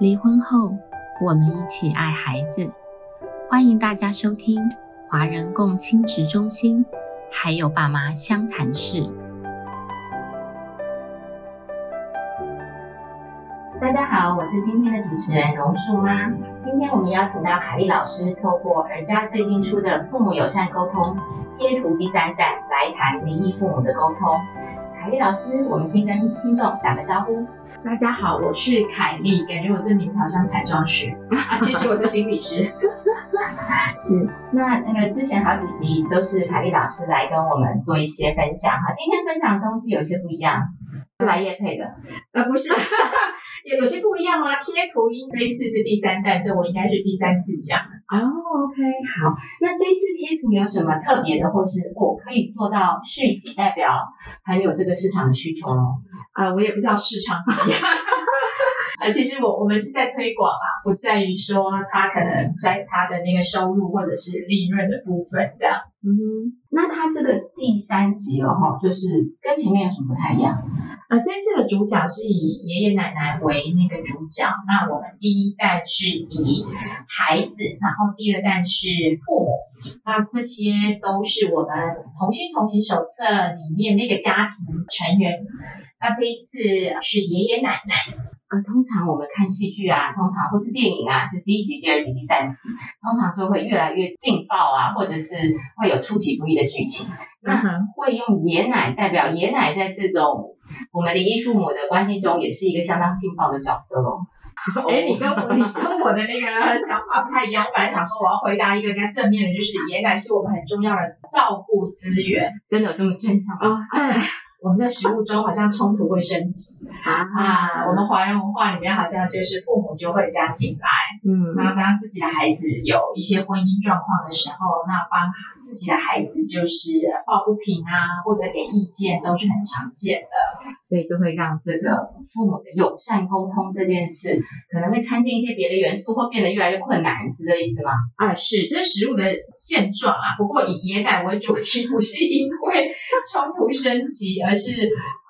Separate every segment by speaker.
Speaker 1: 离婚后，我们一起爱孩子。欢迎大家收听华人共亲职中心，还有爸妈相谈室。大家好，我是今天的主持人榕树妈。今天我们邀请到凯丽老师，透过儿家最近出的《父母友善沟通贴图第三代》来谈离异父母的沟通。凯丽老师，我们先跟听众打个招呼。
Speaker 2: 大家好，我是凯丽，感觉我是名字好像彩妆师 啊，其实我是心理师。
Speaker 1: 是，那那个之前好几集都是凯丽老师来跟我们做一些分享哈，今天分享的东西有些不一样，是来叶配的，
Speaker 2: 呃，不是，有 有些不一样吗？贴图音这一次是第三代，所以我应该是第三次讲。
Speaker 1: 哦，OK，好，那这一次贴图有什么特别的，或是我可以做到续集，代表很有这个市场的需求咯？
Speaker 2: 啊，我也不知道市场怎么样。呃，其实我我们是在推广啊，不在于说他可能在他的那个收入或者是利润的部分这样。
Speaker 1: 嗯，那它这个第三集了哈，就是跟前面有什么不太一样？
Speaker 2: 呃，这次的主角是以爷爷奶奶为那个主角，那我们第一代是以孩子，然后第二代是父母，那这些都是我们同心同行手册里面那个家庭成员。那这一次是爷爷奶奶。
Speaker 1: 呃，通常我们看戏剧啊，通常或是电影啊，就第一集、第二集、第三集，通常就会越来越劲爆啊，或者是会有出其不意的剧情。那会用爷奶代表爷奶，在这种我们离异父母的关系中，也是一个相当劲爆的角色喽。
Speaker 2: 哎，你跟我你跟我的那个想法不太一样，我本来想说我要回答一个比较正面的，就是爷奶是我们很重要的照顾资源，
Speaker 1: 真的有这么正常吗？
Speaker 2: 我们的食物中好像冲突会升级啊！我们华人文化里面好像就是父母就会加进来，嗯，那当自己的孩子有一些婚姻状况的时候，那帮自己的孩子就是抱不平啊，或者给意见都是很常见的，
Speaker 1: 所以就会让这个父母的友善沟通这件事可能会掺进一些别的元素，或变得越来越困难，是这意思吗？
Speaker 2: 啊，是，这是食物的现状啊。不过以椰奶为主题，不是因为冲突升级而。是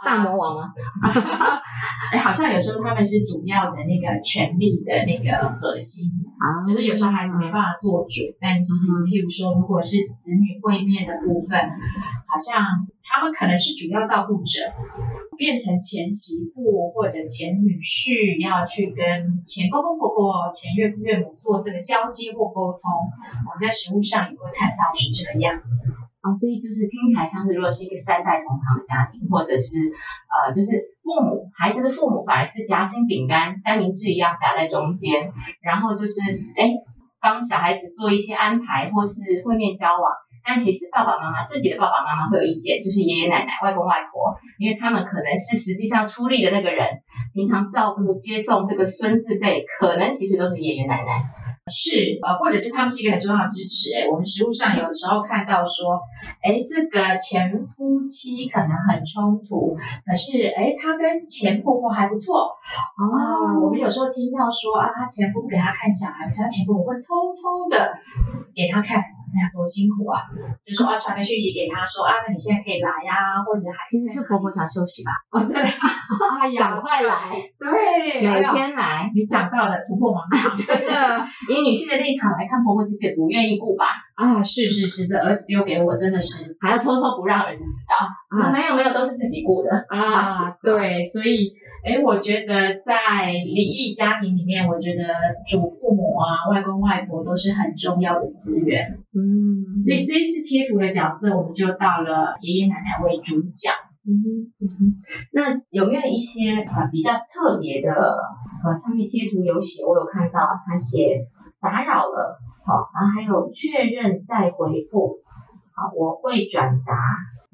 Speaker 1: 大魔王吗？
Speaker 2: 哎，好像有时候他们是主要的那个权力的那个核心啊，就是有时候孩子没办法做主，但是譬如说，如果是子女会面的部分，好像他们可能是主要照顾者，变成前媳妇或者前女婿要去跟前公公婆婆、前岳父岳母做这个交接或沟通，我们在实物上也会看到是这个样子。
Speaker 1: 哦，所以就是听起来像是，如果是一个三代同堂的家庭，或者是呃，就是父母孩子的父母反而是夹心饼干三明治一样夹在中间，然后就是哎帮小孩子做一些安排或是会面交往，但其实爸爸妈妈自己的爸爸妈妈会有意见，就是爷爷奶奶、外公外婆，因为他们可能是实际上出力的那个人，平常照顾接送这个孙子辈，可能其实都是爷爷奶奶。
Speaker 2: 是，呃，或者是他们是一个很重要的支持。哎，我们实物上有时候看到说，哎，这个前夫妻可能很冲突，可是，哎，他跟前婆婆还不错。哦，我们有时候听到说啊，他前夫不给他看小孩，他前婆婆会偷偷的给他看。哎呀，多辛苦啊！就说啊，传个讯息给他说啊，那你现在可以来呀，或者还
Speaker 1: 其实是婆婆想休息吧？
Speaker 2: 哦，对，
Speaker 1: 哎呀，赶快来，
Speaker 2: 对，
Speaker 1: 每天来。
Speaker 2: 你讲到的突破盲肠，真的。
Speaker 1: 以女性的立场来看，婆婆其实也不愿意顾吧？
Speaker 2: 啊，是是是，这儿子丢给我，真的是
Speaker 1: 还要偷偷不让儿子知道。啊，没有没有，都是自己顾的
Speaker 2: 啊。对，所以。哎，我觉得在离异家庭里面，我觉得祖父母啊、外公外婆都是很重要的资源。嗯，所以这一次贴图的角色，我们就到了爷爷奶奶为主角。
Speaker 1: 嗯哼，那有没有一些呃比较特别的？呃，上面贴图有写，我有看到他写打扰了，好，然后还有确认再回复，好，我会转达。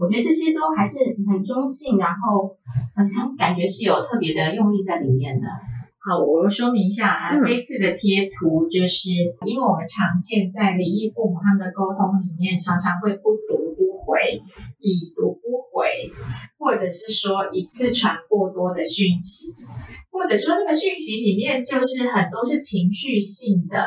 Speaker 1: 我觉得这些都还是很中性，然后很很感觉是有特别的用意在里面的。
Speaker 2: 好，我说明一下啊，这次的贴图就是因为我们常见在离异父母他们的沟通里面，常常会不读不回，已读不回，或者是说一次传过多的讯息。或者说那个讯息里面就是很多是情绪性的，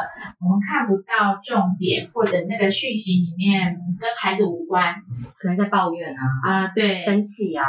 Speaker 2: 我们看不到重点，或者那个讯息里面跟孩子无关，
Speaker 1: 可能在抱怨啊
Speaker 2: 啊，对，
Speaker 1: 生气啊。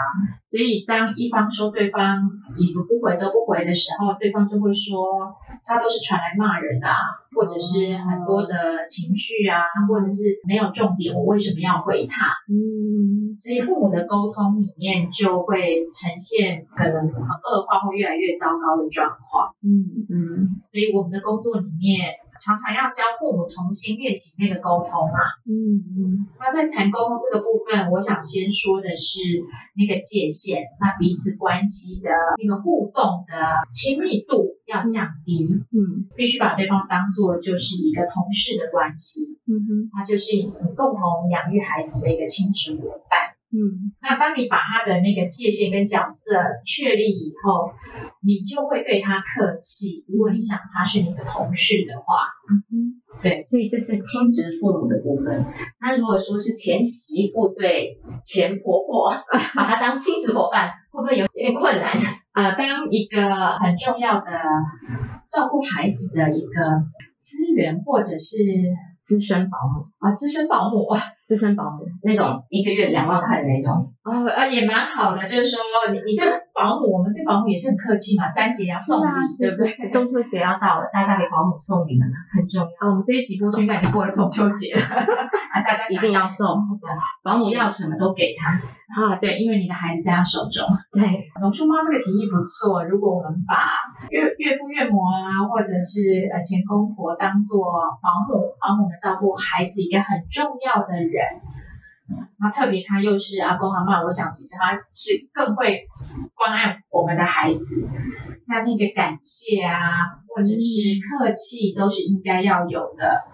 Speaker 2: 所以当一方说对方已读不回都不回的时候，对方就会说他都是传来骂人的，或者是很多的情绪啊，或者是没有重点，我为什么要回他？嗯，所以父母的沟通里面就会呈现可能很恶化或越来越糟糕的状况。嗯嗯，所以我们的工作里面。常常要教父母重新练习那个沟通嘛。嗯嗯。那在谈沟通这个部分，我想先说的是那个界限，那彼此关系的那个互动的亲密度要降低。嗯。必须把对方当做就是一个同事的关系。嗯哼。他就是你共同养育孩子的一个亲子伙伴。嗯，那当你把他的那个界限跟角色确立以后，你就会对他客气。如果你想他是你的同事的话，
Speaker 1: 嗯对，所以这是亲职父母的部分。那如果说是前媳妇对前婆婆，把她当亲子伙伴，会不会有点困难？
Speaker 2: 呃，当一个很重要的照顾孩子的一个资源，或者是。
Speaker 1: 资深保姆
Speaker 2: 啊，资深保姆，
Speaker 1: 资深保姆那种一个月两万块的那种，
Speaker 2: 哦，啊也蛮好的，就是说你你对保姆，我们对保姆也是很客气嘛，三节要送礼，对不对？
Speaker 1: 中秋节要到了，大家给保姆送礼们很重要。
Speaker 2: 我们这一集播出应该已经过了中秋节了，啊，大家
Speaker 1: 一定要送，保姆要什么都给他
Speaker 2: 啊，对，因为你的孩子在他手中。
Speaker 1: 对，
Speaker 2: 龙叔妈这个提议不错，如果我们把岳岳父岳母啊，或者是呃前公婆当做保姆，保姆。照顾孩子一个很重要的人，那特别他又是阿公阿妈，我想其实他是更会关爱我们的孩子。那那个感谢啊，或者是客气，都是应该要有的。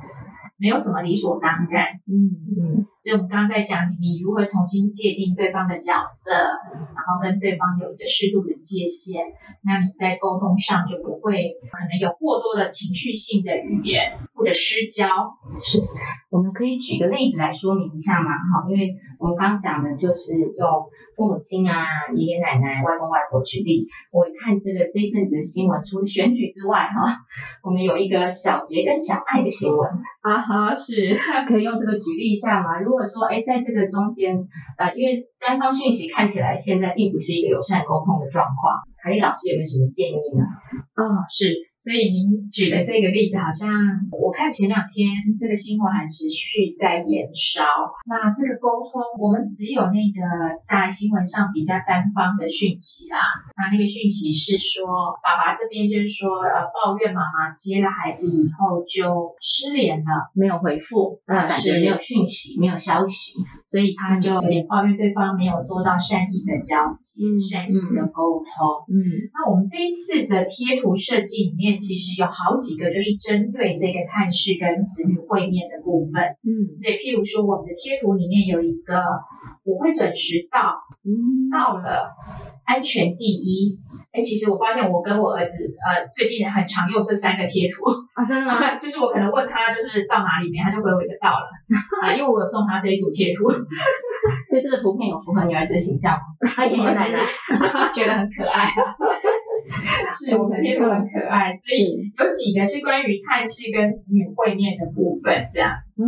Speaker 2: 没有什么理所当然，嗯嗯，所以我们刚刚在讲你如何重新界定对方的角色，然后跟对方有一个适度的界限，那你在沟通上就不会可能有过多的情绪性的语言或者失焦。
Speaker 1: 是，我们可以举个例子来说明一下嘛，哈，因为我们刚刚讲的就是用父母亲啊、爷爷奶奶、外公外婆举例。我看这个这一阵子的新闻，除了选举之外，哈，我们有一个小杰跟小爱的新闻
Speaker 2: 啊。哈，是
Speaker 1: 可以用这个举例一下吗？如果说，哎，在这个中间，呃，因为单方讯息看起来现在并不是一个友善沟通的状况。凯丽老师有没有什么建议呢？
Speaker 2: 啊，是，所以您举的这个例子，好像我看前两天这个新闻还持续在延烧。那这个沟通，我们只有那个在新闻上比较单方的讯息啦。那那个讯息是说，爸爸这边就是说，呃，抱怨妈妈接了孩子以后就失联了，
Speaker 1: 没有回复，
Speaker 2: 呃，是
Speaker 1: 没有讯息，没有消息，
Speaker 2: 所以他就有点抱怨对方没有做到善意的交接，善意的沟通。嗯，那我们这一次的贴图设计里面，其实有好几个就是针对这个探视跟子女会面的部分。嗯，所以譬如说，我们的贴图里面有一个我会准时到，嗯，到了，安全第一。哎，其实我发现我跟我儿子呃最近很常用这三个贴图
Speaker 1: 啊，真的，
Speaker 2: 就是我可能问他就是到哪里面，他就回我一个到了 啊，因为我有送他这一组贴图。
Speaker 1: 所以这个图片有符合你儿子的形象吗？他爷爷奶奶
Speaker 2: 觉得很可爱，是我们的贴图很可爱，所以有几个是关于探视跟子女会面的部分，这样，嗯，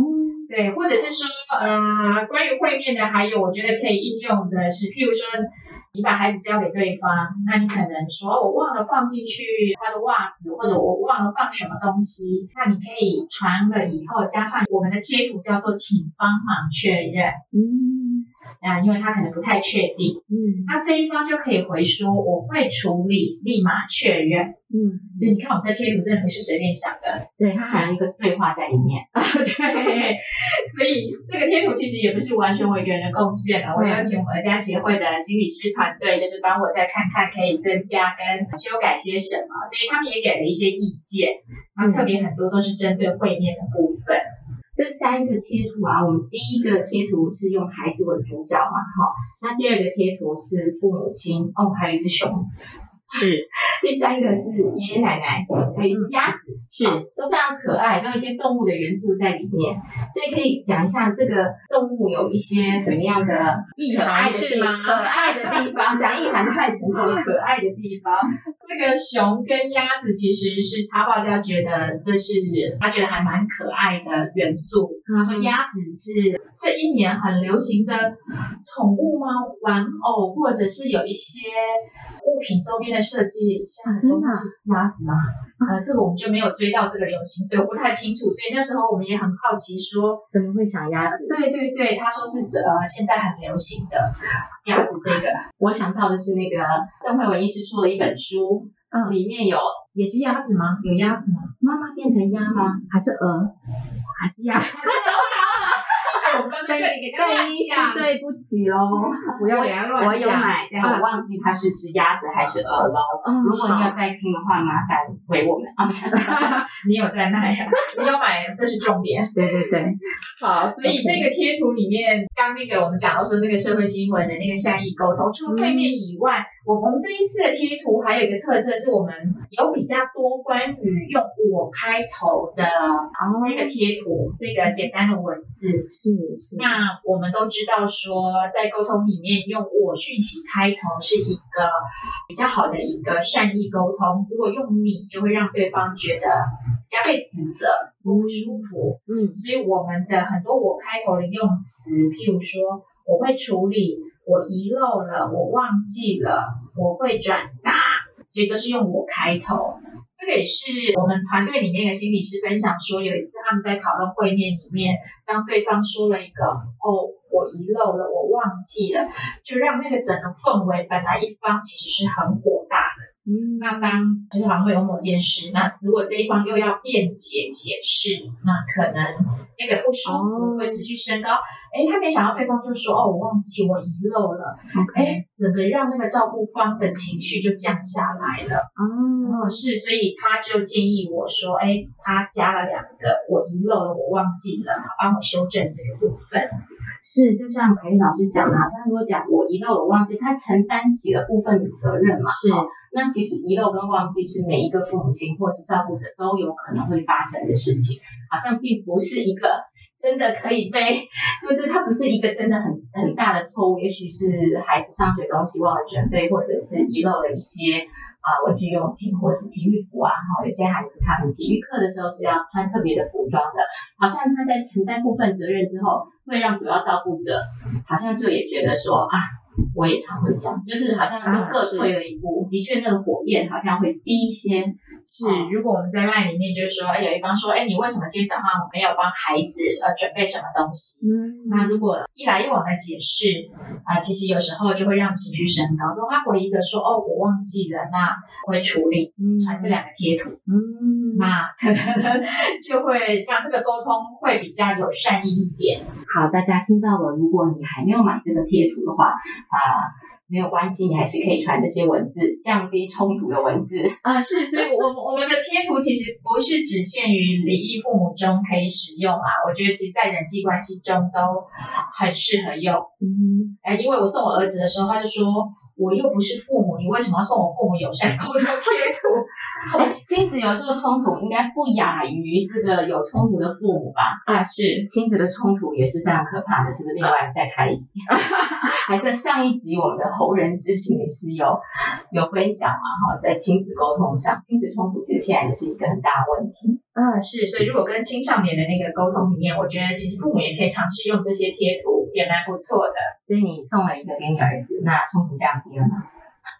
Speaker 2: 对，或者是说，呃，关于会面的，还有我觉得可以应用的是，譬如说。你把孩子交给对方，那你可能说，我忘了放进去他的袜子，或者我忘了放什么东西，那你可以传了以后加上我们的贴图，叫做请帮忙确认。嗯，啊，因为他可能不太确定。嗯，那这一方就可以回说，我会处理，立马确认。嗯，所以你看，我们这贴图真的不是随便想的，
Speaker 1: 对，它还有一个对话在里面
Speaker 2: 啊。对，所以这个贴图其实也不是完全我一个人的贡献了，我邀请我们家协会的心理师团队，就是帮我再看看可以增加跟修改些什么，所以他们也给了一些意见。那特别很多都是针对会面的部分。
Speaker 1: 这三个贴图啊，我们第一个贴图是用孩子为主角嘛，哈，那第二个贴图是父母亲，哦，还有一只熊。
Speaker 2: 是，
Speaker 1: 第三个是爷爷奶奶，还有鸭子，
Speaker 2: 是
Speaker 1: 都非常可爱，都有一些动物的元素在里面，所以可以讲一下这个动物有一些什么样的
Speaker 2: 意涵是吗？
Speaker 1: 可爱的地方，讲意涵太沉重了，可爱的地方。
Speaker 2: 这个熊跟鸭子其实是插画家觉得这是他觉得还蛮可爱的元素。他说鸭子是这一年很流行的宠物吗？玩偶或者是有一些物品周边的设计，像很多是鸭子吗？呃，这个我们就没有追到这个流行，所以我不太清楚。所以那时候我们也很好奇说，
Speaker 1: 怎么会想鸭子？
Speaker 2: 对对对，他说是呃现在很流行的鸭子这个。
Speaker 1: 我想到的是那个邓慧文医师出了一本书，
Speaker 2: 嗯
Speaker 1: 里面有
Speaker 2: 也是鸭子吗？有鸭子吗？
Speaker 1: 妈妈变成鸭吗？还是鹅？
Speaker 2: 还是鸭 在这里给大家讲，
Speaker 1: 对不起喽，
Speaker 2: 不要给他乱
Speaker 1: 我有。买，但我忘记它是只鸭子还是鹅喽。
Speaker 2: 嗯
Speaker 1: 如果你有在听的话，麻烦回我们啊！不 是，
Speaker 2: 你有在卖啊？你有买，这是重点。
Speaker 1: 对对对，
Speaker 2: 好，所以这个贴图里面，刚那个我们讲到说那个社会新闻的那个善意沟通，除了对面以外，我我们这一次的贴图还有一个特色是我们有比较多关于用我开头的这个贴图，这个简单的文字。
Speaker 1: 是是
Speaker 2: 那我们都知道说，在沟通里面用我讯息开头是一个比较好的一个善意沟通。如果用你，就会让对方觉得比较被指责，不舒服。
Speaker 1: 嗯
Speaker 2: 所以我们的很多我开头的用词，譬如说我会处理，我遗漏了，我忘记了，我会转达，所以都是用我开头。这个也是我们团队里面的心理师分享说，有一次他们在讨论会面里面，当对方说了一个“哦，我遗漏了，我忘记了”，就让那个整个氛围本来一方其实是很火大。
Speaker 1: 嗯
Speaker 2: 那当就好像会有某件事，那如果这一方又要辩解解释，那可能那个不舒服
Speaker 1: 哦
Speaker 2: 会持续升高。哎、他没想到对方就说：“哦，我忘记，我遗漏了。”哎，整个让那个照顾方的情绪就降下来了。
Speaker 1: 哦
Speaker 2: 哦，是，所以他就建议我说：“哎，他加了两个，我遗漏了，我忘记了，他帮我修正这个部分。
Speaker 1: 是，就像凯丽老师讲的，好像如果讲我遗漏了，我忘记，他承担起了部分的责任嘛。
Speaker 2: 是
Speaker 1: 哦那其实遗漏跟忘记是每一个父母亲或是照顾者都有可能会发生的事情，好像并不是一个真的可以被，就是它不是一个真的很很大的错误，也许是孩子上学东西忘了准备，或者是遗漏了一些啊、文具用品或是体育服啊，哈、有些孩子他们体育课的时候是要穿特别的服装的，好像他在承担部分责任之后，会让主要照顾者好像就也觉得说啊，我也常会这样，就是好像就各退了一步，的确那个火焰好像会低一些。
Speaker 2: 是，如果我们在 LINE 里面就是说，哎，有一方说，哎，你为什么今天早上没有帮孩子呃准备什么东西？
Speaker 1: 嗯
Speaker 2: 那如果一来一往的解释啊、其实有时候就会让情绪升高。如果他回一个说，哦，我忘记了，那我会处理，传这两个贴图，
Speaker 1: 嗯，
Speaker 2: 那可能就会让这个沟通会比较有善意一点。
Speaker 1: 好，大家听到了，如果你还没有买这个贴图的话，啊、没有关系，你还是可以传这些文字，降低冲突的文字。
Speaker 2: 啊、是，所以我们我们的贴图其实不是只限于离异父母中可以使用啊，我觉得其实在人际关系中都很适合用。
Speaker 1: 嗯，
Speaker 2: 哎，因为我送我儿子的时候，他就说我又不是父母，你为什么要送我父母友善沟通贴图？
Speaker 1: 哎亲子有时候冲突应该不亚于这个有冲突的父母吧？
Speaker 2: 啊，是
Speaker 1: 亲子的冲突也是非常可怕的，是不是？另外再开一集，还是上一集我们的猴人之情也是有有分享嘛？哈，在亲子沟通上，亲子冲突其实现在也是一个很大的问题。
Speaker 2: 啊，是，所以如果跟青少年的那个沟通里面，我觉得其实父母也可以尝试用这些贴图，也蛮不错的。
Speaker 1: 所以你送了一个给你儿子，那冲突降低了吗？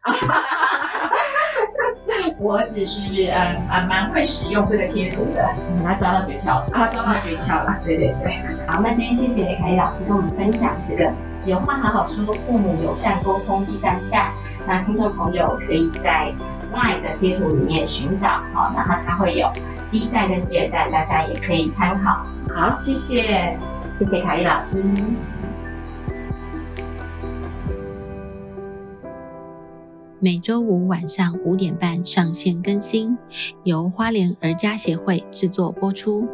Speaker 2: 我儿子是嗯啊蛮会使用这个贴图的，
Speaker 1: 他抓到诀窍了。
Speaker 2: 啊，抓到诀窍了。对对对，
Speaker 1: 好，那今天谢谢凯丽老师跟我们分享这个有话好好说，父母友善沟通第三代。那听众朋友可以在 LINE 的贴图里面寻找，好，然后它会有第一代跟第二代，大家也可以参考。
Speaker 2: 好，谢谢。
Speaker 1: 谢谢凯丽老师。
Speaker 3: 每周五晚上五点半上线更新，由花莲儿家协会制作播出。